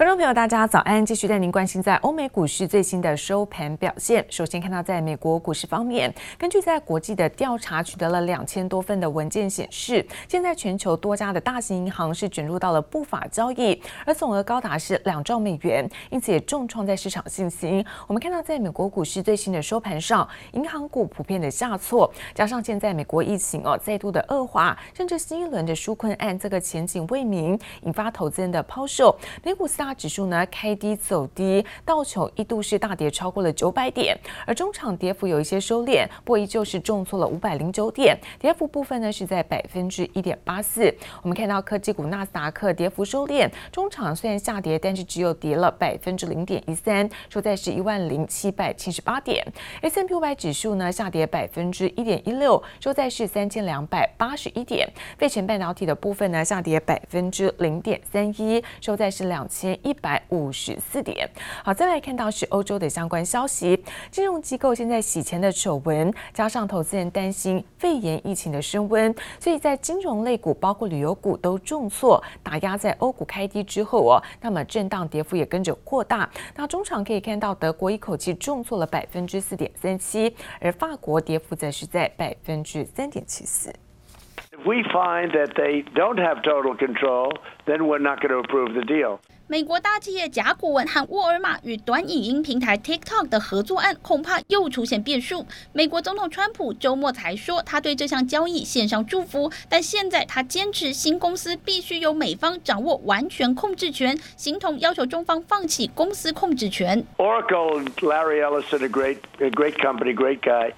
观众朋友，大家早安！继续带您关心在欧美股市最新的收盘表现。首先看到，在美国股市方面，根据在国际的调查，取得了两千多份的文件显示，现在全球多家的大型银行是卷入到了不法交易，而总额高达是两兆美元，因此也重创在市场信心。我们看到，在美国股市最新的收盘上，银行股普遍的下挫，加上现在美国疫情哦再度的恶化，甚至新一轮的纾困案这个前景未明，引发投资人的抛售。美股四大指数呢开低走低，道琼一度是大跌超过了九百点，而中场跌幅有一些收敛，不过依旧是重挫了五百零九点，跌幅部分呢是在百分之一点八四。我们看到科技股纳斯达克跌幅收敛，中场虽然下跌，但是只有跌了百分之零点一三，收在是一万零七百七十八点。S&P 五百指数呢下跌百分之一点一六，收在是三千两百八十一点。费城半导体的部分呢下跌百分之零点三一，收在是两千一百五十四点。好，再来看到是欧洲的相关消息，金融机构现在洗钱的丑闻，加上投资人担心肺炎疫情的升温，所以在金融类股，包括旅游股都重挫，打压在欧股开低之后哦，那么震荡跌幅也跟着扩大。那中场可以看到，德国一口气重挫了百分之四点三七，而法国跌幅则是在百分之三点七四。If we find that they don't have total control, then we're not going to approve the deal. 美国大企业甲骨文和沃尔玛与短影音平台 TikTok 的合作案恐怕又出现变数。美国总统川普周末才说他对这项交易献上祝福，但现在他坚持新公司必须由美方掌握完全控制权，形同要求中方放弃公司控制权。Oracle, Larry Ellison, a great, a great company, great guy.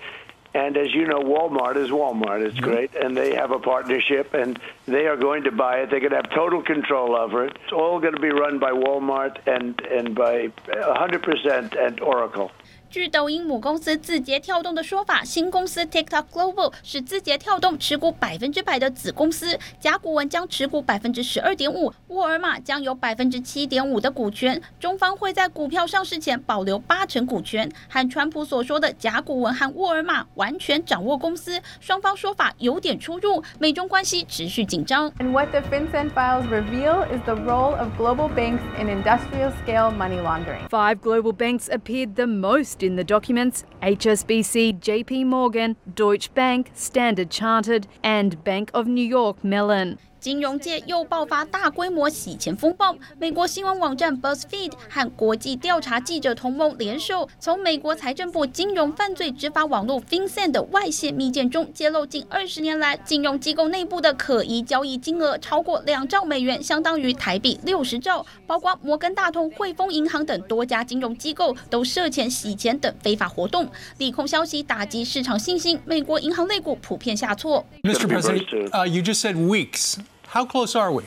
And as you know, Walmart is Walmart. It's great. And they have a partnership and they are going to buy it. They're going to have total control over it. It's all going to be run by Walmart and, and by 100% and Oracle. 据抖音母公司字节跳动的说法，新公司 TikTok Global 是字节跳动持股百分之百的子公司，甲骨文将持股百分之十二点五，沃尔玛将有百分之七点五的股权，中方会在股票上市前保留八成股权。和川普所说的甲骨文和沃尔玛完全掌握公司，双方说法有点出入，美中关系持续紧张。And what the FinCEN files reveal is the role of global banks in industrial-scale money laundering. Five global banks appeared the most. In the documents, HSBC, JP Morgan, Deutsche Bank, Standard Chartered, and Bank of New York Mellon. 金融界又爆发大规模洗钱风暴。美国新闻网站 BuzzFeed 和国际调查记者同盟联手，从美国财政部金融犯罪执法网络 FinCEN 的外泄密件中，揭露近二十年来金融机构内部的可疑交易金额超过两兆美元，相当于台币六十兆。包括摩根大通、汇丰银行等多家金融机构都涉嫌洗钱等非法活动。利空消息打击市场信心，美国银行类股普遍下挫。Mr. President, uh, you just said weeks. How close are we?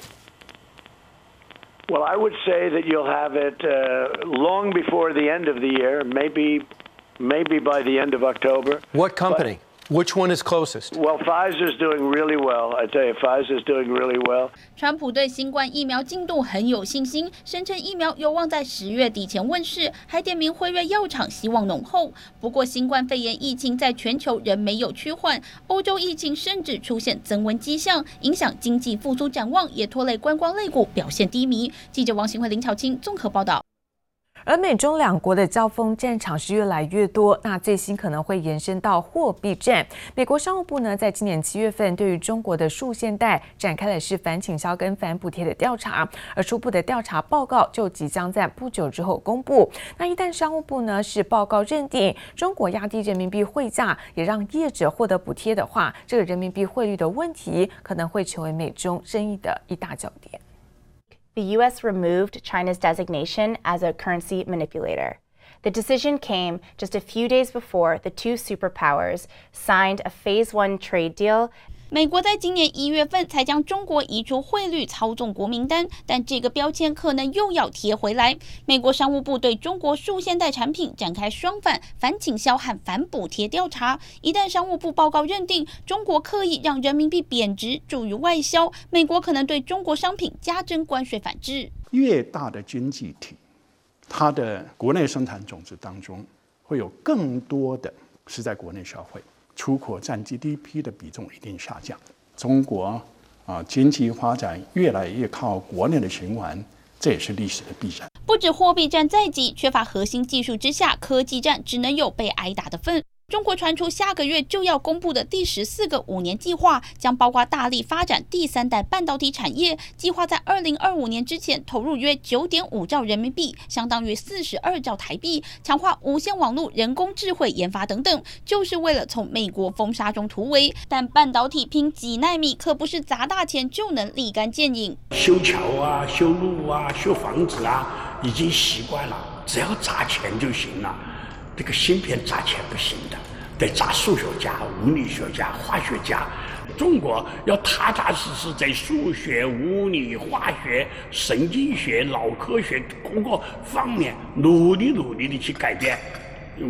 Well, I would say that you'll have it uh, long before the end of the year, maybe, maybe by the end of October. What company? Which one is closest? Well, Pfizer's doing really well. I tell you, Pfizer's doing really well. 川普对新冠疫苗进度很有信心，声称疫苗有望在十月底前问世，还点名辉瑞药厂希望浓厚。不过，新冠肺炎疫情在全球仍没有趋缓，欧洲疫情甚至出现增温迹象，影响经济复苏展望，也拖累观光类股表现低迷。记者王新慧、林巧清综合报道。而美中两国的交锋战场是越来越多，那最新可能会延伸到货币战。美国商务部呢，在今年七月份对于中国的数线贷展开了是反倾销跟反补贴的调查，而初步的调查报告就即将在不久之后公布。那一旦商务部呢是报告认定中国压低人民币汇价，也让业者获得补贴的话，这个人民币汇率的问题可能会成为美中争议的一大焦点。The U.S. removed China's designation as a currency manipulator. The decision came just a few days before the two superpowers signed a Phase One trade deal. 美国在今年一月份才将中国移出汇率操纵国名单，但这个标签可能又要贴回来。美国商务部对中国数现代产品展开双反、反倾销和反补贴调查。一旦商务部报告认定中国刻意让人民币贬值助于外销，美国可能对中国商品加征关税反制。越大的经济体，它的国内生产总值当中会有更多的是在国内消费。出口占 GDP 的比重一定下降。中国啊，经济发展越来越靠国内的循环，这也是历史的必然。不止货币战在即，缺乏核心技术之下，科技战只能有被挨打的份。中国传出下个月就要公布的第十四个五年计划，将包括大力发展第三代半导体产业，计划在二零二五年之前投入约九点五兆人民币，相当于四十二兆台币，强化无线网络、人工智慧研发等等，就是为了从美国封杀中突围。但半导体拼几纳米，可不是砸大钱就能立竿见影。修桥啊，修路啊，修房子啊，已经习惯了，只要砸钱就行了。这个芯片砸钱不行的，得砸数学家、物理学家、化学家。中国要踏踏实实在数学、物理、化学、神经学、脑科学各个方面努力努力的去改变，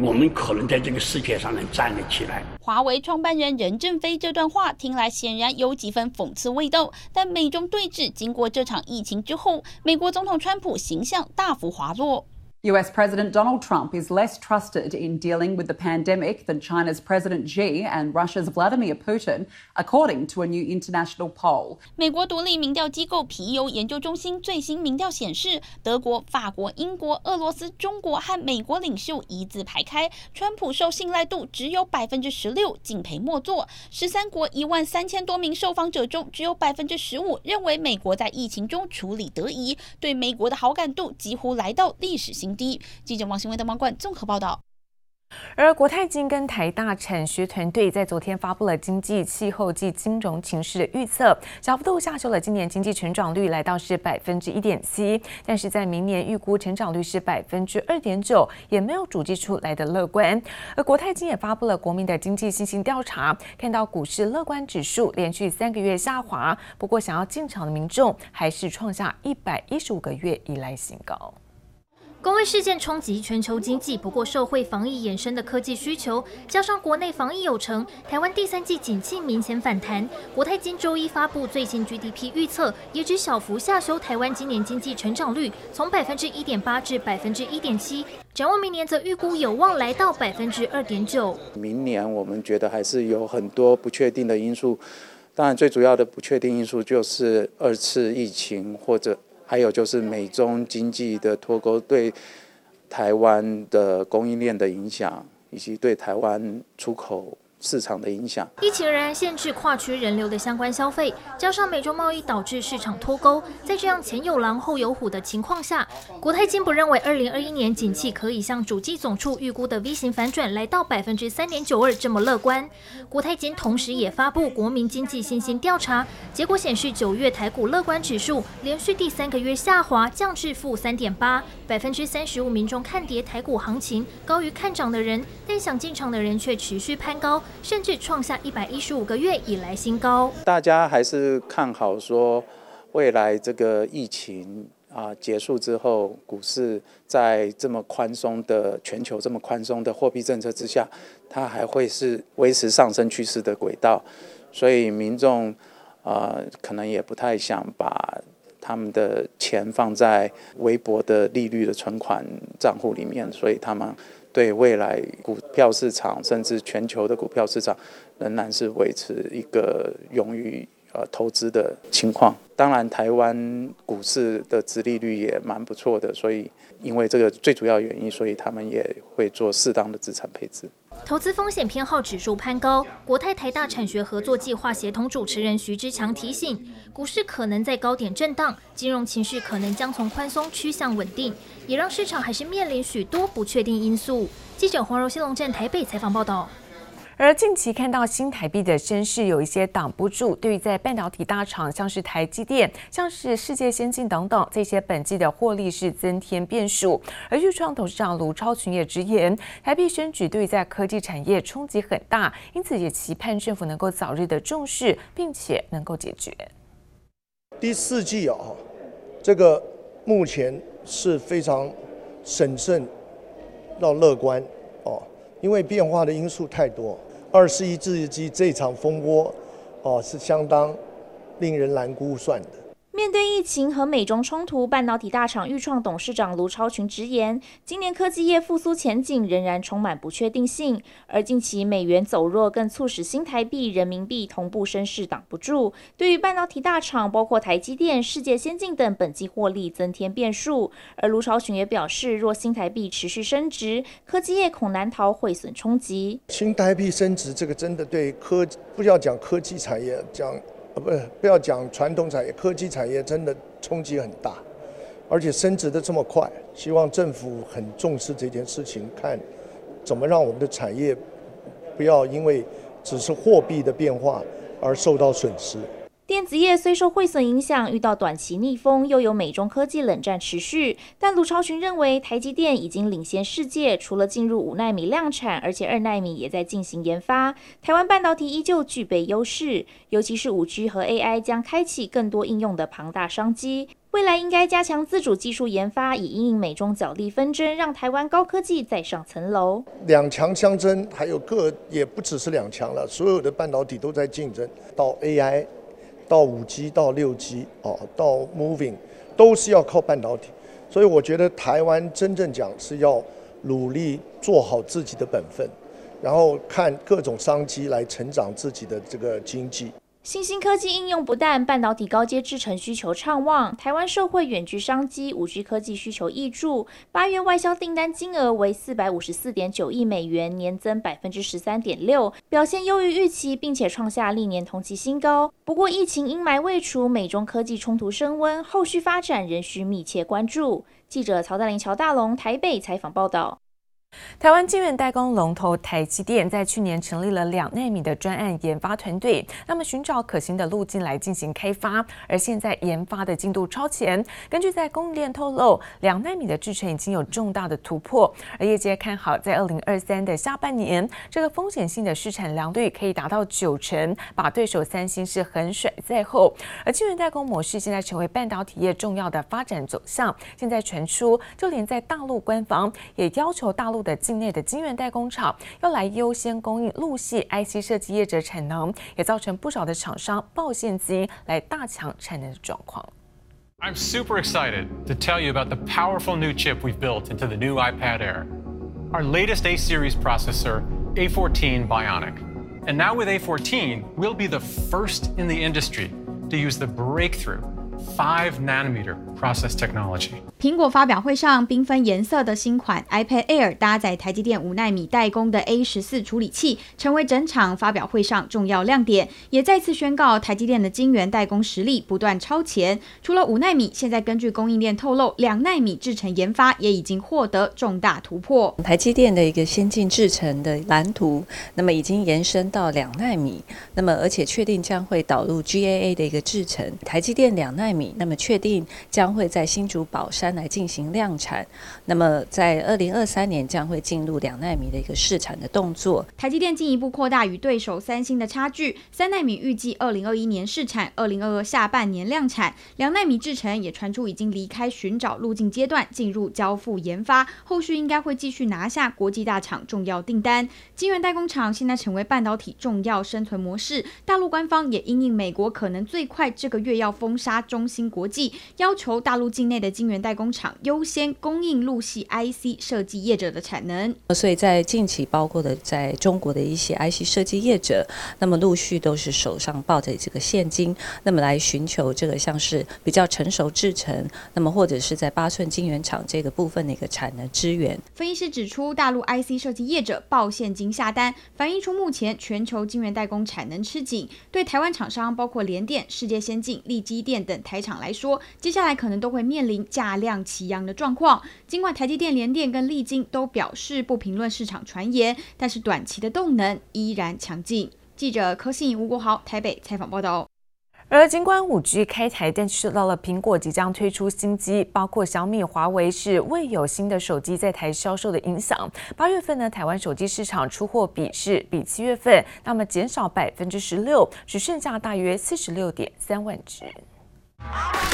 我们可能在这个世界上能站得起来。华为创办人任正非这段话听来显然有几分讽刺味道，但美中对峙经过这场疫情之后，美国总统川普形象大幅滑落。US President Donald Trump is less trusted in dealing with the pandemic than China's President Xi and Russia's Vladimir Putin, according to a new international poll. 美国独立民调机构皮尤研究中心最新民调显示，德国、法国、英国、俄罗斯、中国和美国领袖一字排开，川普受信赖度只有百分之十六，敬陪末座。十三国一万三千多名受访者中，只有百分之十五认为美国在疫情中处理得宜，对美国的好感度几乎来到历史新。第一记者王新文的网管综合报道。而国泰金跟台大产学团队在昨天发布了经济、气候及金融情势的预测，小幅度下修了今年经济成长率，来到是百分之一点七，但是在明年预估成长率是百分之二点九，也没有主计处来的乐观。而国泰金也发布了国民的经济信心调查，看到股市乐观指数连续三个月下滑，不过想要进场的民众还是创下一百一十五个月以来新高。公卫事件冲击全球经济，不过社会防疫衍生的科技需求，加上国内防疫有成，台湾第三季景气明显反弹。国泰金周一发布最新 GDP 预测，也只小幅下修台湾今年经济成长率，从百分之一点八至百分之一点七。展望明年，则预估有望来到百分之二点九。明年我们觉得还是有很多不确定的因素，当然最主要的不确定因素就是二次疫情或者。还有就是美中经济的脱钩对台湾的供应链的影响，以及对台湾出口。市场的影响，疫情仍然限制跨区人流的相关消费，加上美洲贸易导致市场脱钩，在这样前有狼后有虎的情况下，国泰金不认为二零二一年景气可以像主计总处预估的 V 型反转来到百分之三点九二这么乐观。国泰金同时也发布国民经济信心调查，结果显示九月台股乐观指数连续第三个月下滑，降至负三点八，百分之三十五民众看跌台股行情高于看涨的人，但想进场的人却持续攀高。甚至创下一百一十五个月以来新高。大家还是看好说，未来这个疫情啊结束之后，股市在这么宽松的全球这么宽松的货币政策之下，它还会是维持上升趋势的轨道。所以民众啊，可能也不太想把他们的钱放在微薄的利率的存款账户里面，所以他们。对未来股票市场，甚至全球的股票市场，仍然是维持一个勇于呃投资的情况。当然，台湾股市的殖利率也蛮不错的，所以因为这个最主要原因，所以他们也会做适当的资产配置。投资风险偏好指数攀高，国泰台大产学合作计划协同主持人徐之强提醒，股市可能在高点震荡，金融情绪可能将从宽松趋向稳定，也让市场还是面临许多不确定因素。记者黄柔新龙站台北采访报道。而近期看到新台币的升势有一些挡不住，对于在半导体大厂，像是台积电、像是世界先进等等这些本季的获利是增添变数。而钰创董事长卢超群也直言，台币升值对于在科技产业冲击很大，因此也期盼政府能够早日的重视，并且能够解决。第四季哦，这个目前是非常审慎到乐观哦，因为变化的因素太多。二十一世纪这场风波，哦，是相当令人难估算的。面对疫情和美中冲突，半导体大厂预创董事长卢超群直言，今年科技业复苏前景仍然充满不确定性。而近期美元走弱，更促使新台币、人民币同步升势挡不住，对于半导体大厂，包括台积电、世界先进等，本季获利增添变数。而卢超群也表示，若新台币持续升值，科技业恐难逃汇损冲击。新台币升值，这个真的对科不要讲科技产业讲。不，不要讲传统产业，科技产业真的冲击很大，而且升值的这么快。希望政府很重视这件事情，看怎么让我们的产业不要因为只是货币的变化而受到损失。电子业虽受汇损影响，遇到短期逆风，又有美中科技冷战持续。但卢超群认为，台积电已经领先世界，除了进入五纳米量产，而且二纳米也在进行研发。台湾半导体依旧具备优势，尤其是五 G 和 AI 将开启更多应用的庞大商机。未来应该加强自主技术研发，以因应美中角力纷争，让台湾高科技再上层楼。两强相争，还有各也不只是两强了，所有的半导体都在竞争。到 AI。到五 G 到六 G 哦，到 Moving 都是要靠半导体，所以我觉得台湾真正讲是要努力做好自己的本分，然后看各种商机来成长自己的这个经济。新兴科技应用不淡，半导体高阶制程需求畅旺，台湾社会远距商机、五 G 科技需求益助。八月外销订单金额为四百五十四点九亿美元，年增百分之十三点六，表现优于预期，并且创下历年同期新高。不过，疫情阴霾未除，美中科技冲突升温，后续发展仍需密切关注。记者曹大林、乔大龙台北采访报道。台湾晶圆代工龙头台积电在去年成立了两纳米的专案研发团队，那么寻找可行的路径来进行开发。而现在研发的进度超前，根据在供应链透露，两纳米的制程已经有重大的突破。而业界看好在二零二三的下半年，这个风险性的市产良率可以达到九成，把对手三星是横甩在后。而晶圆代工模式现在成为半导体业重要的发展走向。现在传出，就连在大陆官方也要求大陆。的境内的晶圆代工厂要来优先供应陆系 IC 设计业者产能，也造成不少的厂商抱现金来大抢产能的状况。I'm super excited to tell you about the powerful new chip we've built into the new iPad Air. Our latest A series processor, A14 Bionic. And now with A14, we'll be the first in the industry to use the breakthrough 5 nanometer process technology. 苹果发表会上，缤纷颜色的新款 iPad Air 搭载台积电五纳米代工的 A 十四处理器，成为整场发表会上重要亮点，也再次宣告台积电的晶圆代工实力不断超前。除了五纳米，现在根据供应链透露，两纳米制程研发也已经获得重大突破。台积电的一个先进制程的蓝图，那么已经延伸到两纳米，那么而且确定将会导入 GAA 的一个制程。台积电两奈米，那么确定将会在新竹宝山来进行量产，那么在二零二三年将会进入两奈米的一个试产的动作。台积电进一步扩大与对手三星的差距，三奈米预计二零二一年试产，二零二二下半年量产。两奈米制程也传出已经离开寻找路径阶段，进入交付研发，后续应该会继续拿下国际大厂重要订单。晶圆代工厂现在成为半导体重要生存模式，大陆官方也因应美国可能最快这个月要封杀中芯国际，要求大陆境内的晶圆代工厂优先供应陆系 IC 设计业者的产能。所以在近期，包括的在中国的一些 IC 设计业者，那么陆续都是手上抱着这个现金，那么来寻求这个像是比较成熟制程，那么或者是在八寸晶圆厂这个部分的一个产能支援。分析师指出，大陆 IC 设计业者抱现金下单，反映出目前全球晶圆代工产能吃紧，对台湾厂商包括联电、世界先进、力积电等台厂来说，接下来可能都会面临价量齐扬的状况。尽管台积电、联电跟力晶都表示不评论市场传言，但是短期的动能依然强劲。记者柯信吴国豪台北采访报道。而尽管五 G 开台，但受到了苹果即将推出新机，包括小米、华为是未有新的手机在台销售的影响。八月份呢，台湾手机市场出货比是比七月份那么减少百分之十六，只剩下大约四十六点三万只。Ah!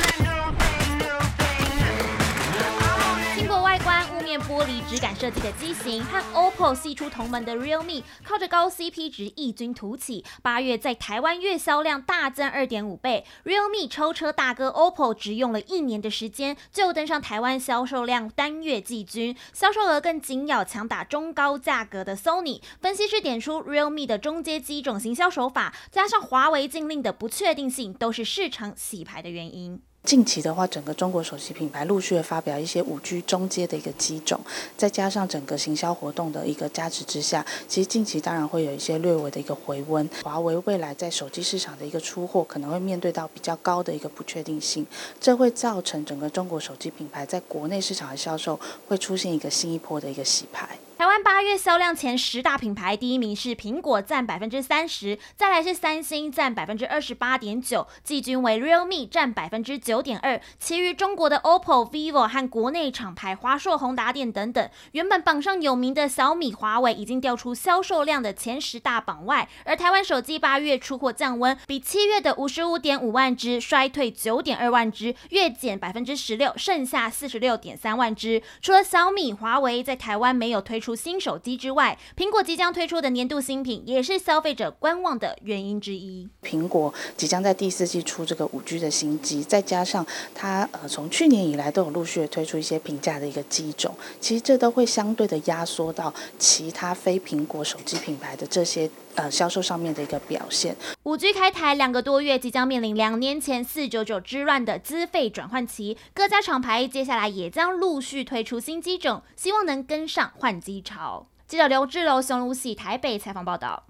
面玻璃质感设计的机型，和 OPPO 系出同门的 Realme，靠着高 CP 值异军突起，八月在台湾月销量大增二点五倍。Realme 抽车大哥 OPPO 只用了一年的时间就登上台湾销售量单月季军，销售额更紧咬强打中高价格的 Sony。分析师点出 Realme 的中阶机种行销手法，加上华为禁令的不确定性，都是市场洗牌的原因。近期的话，整个中国手机品牌陆续的发表一些五 G 中阶的一个机种，再加上整个行销活动的一个加持之下，其实近期当然会有一些略微的一个回温。华为未来在手机市场的一个出货，可能会面对到比较高的一个不确定性，这会造成整个中国手机品牌在国内市场的销售会出现一个新一波的一个洗牌。台湾八月销量前十大品牌，第一名是苹果，占百分之三十，再来是三星，占百分之二十八点九，季军为 Realme，占百分之九点二，其余中国的 OPPO、vivo 和国内厂牌华硕、宏达电等等，原本榜上有名的小米、华为已经掉出销售量的前十大榜外。而台湾手机八月出货降温，比七月的五十五点五万只衰退九点二万只，月减百分之十六，剩下四十六点三万只。除了小米、华为在台湾没有推出。新手机之外，苹果即将推出的年度新品也是消费者观望的原因之一。苹果即将在第四季出这个五 G 的新机，再加上它呃从去年以来都有陆续推出一些平价的一个机种，其实这都会相对的压缩到其他非苹果手机品牌的这些呃销售上面的一个表现。五 G 开台两个多月，即将面临两年前四九九之乱的资费转换期，各家厂牌接下来也将陆续推出新机种，希望能跟上换机潮。记者刘志楼、熊如喜台北采访报道。